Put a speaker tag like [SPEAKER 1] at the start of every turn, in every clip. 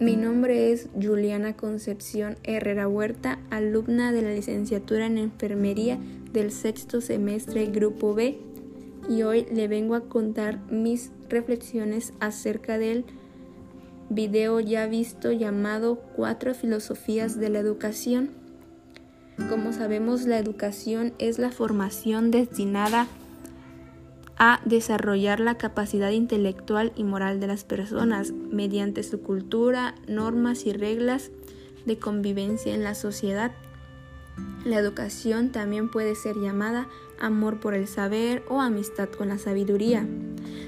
[SPEAKER 1] Mi nombre es Juliana Concepción Herrera Huerta, alumna de la licenciatura en Enfermería del sexto semestre Grupo B, y hoy le vengo a contar mis reflexiones acerca del video ya visto llamado Cuatro Filosofías de la Educación. Como sabemos, la educación es la formación destinada a desarrollar la capacidad intelectual y moral de las personas mediante su cultura, normas y reglas de convivencia en la sociedad. La educación también puede ser llamada amor por el saber o amistad con la sabiduría.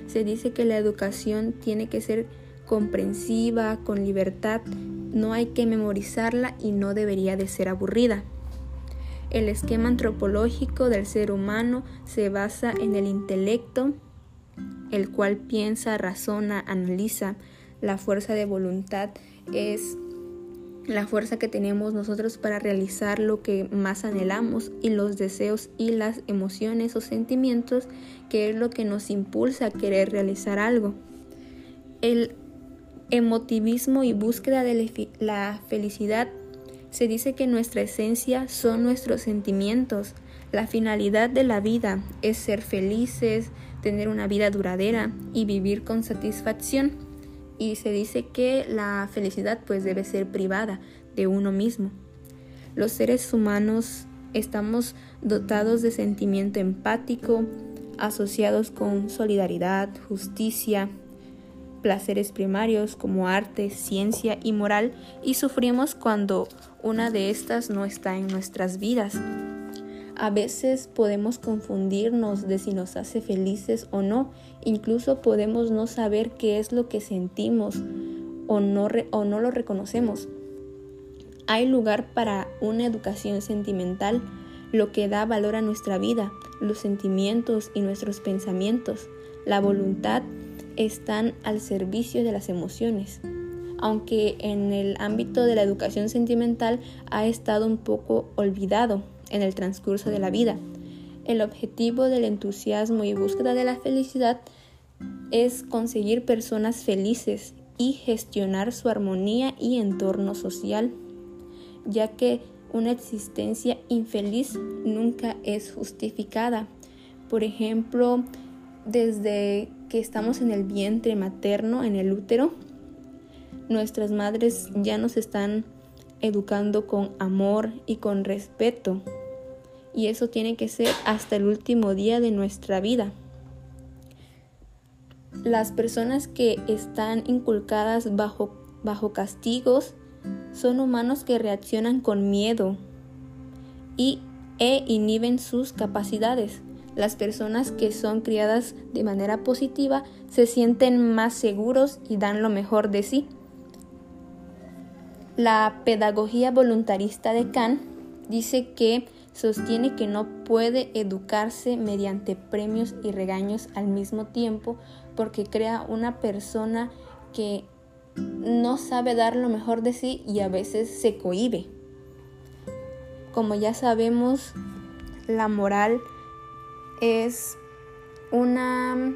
[SPEAKER 1] Se dice que la educación tiene que ser comprensiva, con libertad, no hay que memorizarla y no debería de ser aburrida. El esquema antropológico del ser humano se basa en el intelecto, el cual piensa, razona, analiza. La fuerza de voluntad es la fuerza que tenemos nosotros para realizar lo que más anhelamos y los deseos y las emociones o sentimientos que es lo que nos impulsa a querer realizar algo. El emotivismo y búsqueda de la felicidad se dice que nuestra esencia son nuestros sentimientos. La finalidad de la vida es ser felices, tener una vida duradera y vivir con satisfacción. Y se dice que la felicidad pues debe ser privada de uno mismo. Los seres humanos estamos dotados de sentimiento empático, asociados con solidaridad, justicia, placeres primarios como arte, ciencia y moral y sufrimos cuando una de estas no está en nuestras vidas. A veces podemos confundirnos de si nos hace felices o no, incluso podemos no saber qué es lo que sentimos o no, o no lo reconocemos. Hay lugar para una educación sentimental, lo que da valor a nuestra vida, los sentimientos y nuestros pensamientos, la voluntad están al servicio de las emociones, aunque en el ámbito de la educación sentimental ha estado un poco olvidado en el transcurso de la vida. El objetivo del entusiasmo y búsqueda de la felicidad es conseguir personas felices y gestionar su armonía y entorno social, ya que una existencia infeliz nunca es justificada. Por ejemplo, desde que estamos en el vientre materno, en el útero, nuestras madres ya nos están educando con amor y con respeto. Y eso tiene que ser hasta el último día de nuestra vida. Las personas que están inculcadas bajo, bajo castigos son humanos que reaccionan con miedo y e inhiben sus capacidades. Las personas que son criadas de manera positiva se sienten más seguros y dan lo mejor de sí. La pedagogía voluntarista de Kant dice que sostiene que no puede educarse mediante premios y regaños al mismo tiempo porque crea una persona que no sabe dar lo mejor de sí y a veces se cohíbe. Como ya sabemos, la moral es una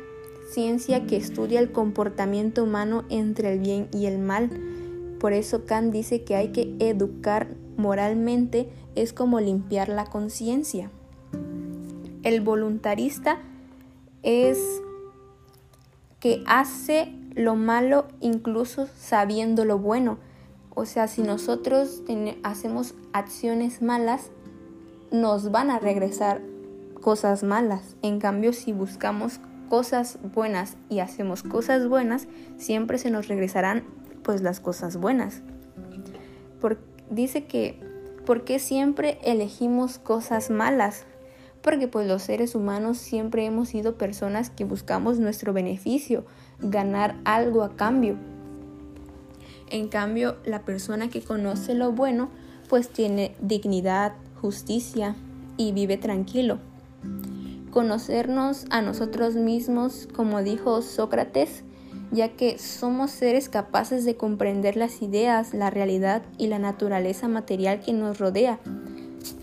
[SPEAKER 1] ciencia que estudia el comportamiento humano entre el bien y el mal. Por eso Kant dice que hay que educar moralmente, es como limpiar la conciencia. El voluntarista es que hace lo malo incluso sabiendo lo bueno. O sea, si nosotros hacemos acciones malas, nos van a regresar cosas malas. En cambio, si buscamos cosas buenas y hacemos cosas buenas, siempre se nos regresarán pues las cosas buenas. dice que ¿por qué siempre elegimos cosas malas? Porque pues los seres humanos siempre hemos sido personas que buscamos nuestro beneficio, ganar algo a cambio. En cambio, la persona que conoce lo bueno, pues tiene dignidad, justicia y vive tranquilo conocernos a nosotros mismos, como dijo Sócrates, ya que somos seres capaces de comprender las ideas, la realidad y la naturaleza material que nos rodea.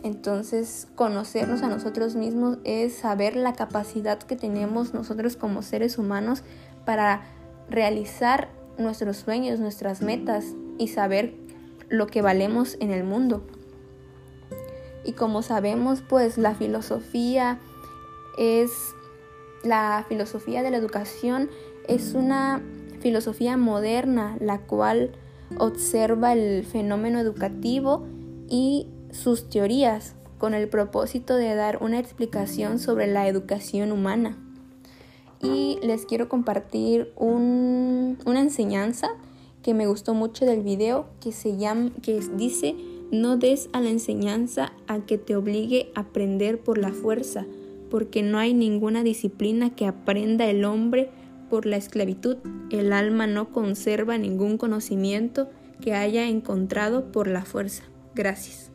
[SPEAKER 1] Entonces, conocernos a nosotros mismos es saber la capacidad que tenemos nosotros como seres humanos para realizar nuestros sueños, nuestras metas y saber lo que valemos en el mundo. Y como sabemos, pues la filosofía es la filosofía de la educación es una filosofía moderna la cual observa el fenómeno educativo y sus teorías con el propósito de dar una explicación sobre la educación humana. Y les quiero compartir una enseñanza que me gustó mucho del video que se llama que dice no des a la enseñanza a que te obligue a aprender por la fuerza, porque no hay ninguna disciplina que aprenda el hombre por la esclavitud. El alma no conserva ningún conocimiento que haya encontrado por la fuerza. Gracias.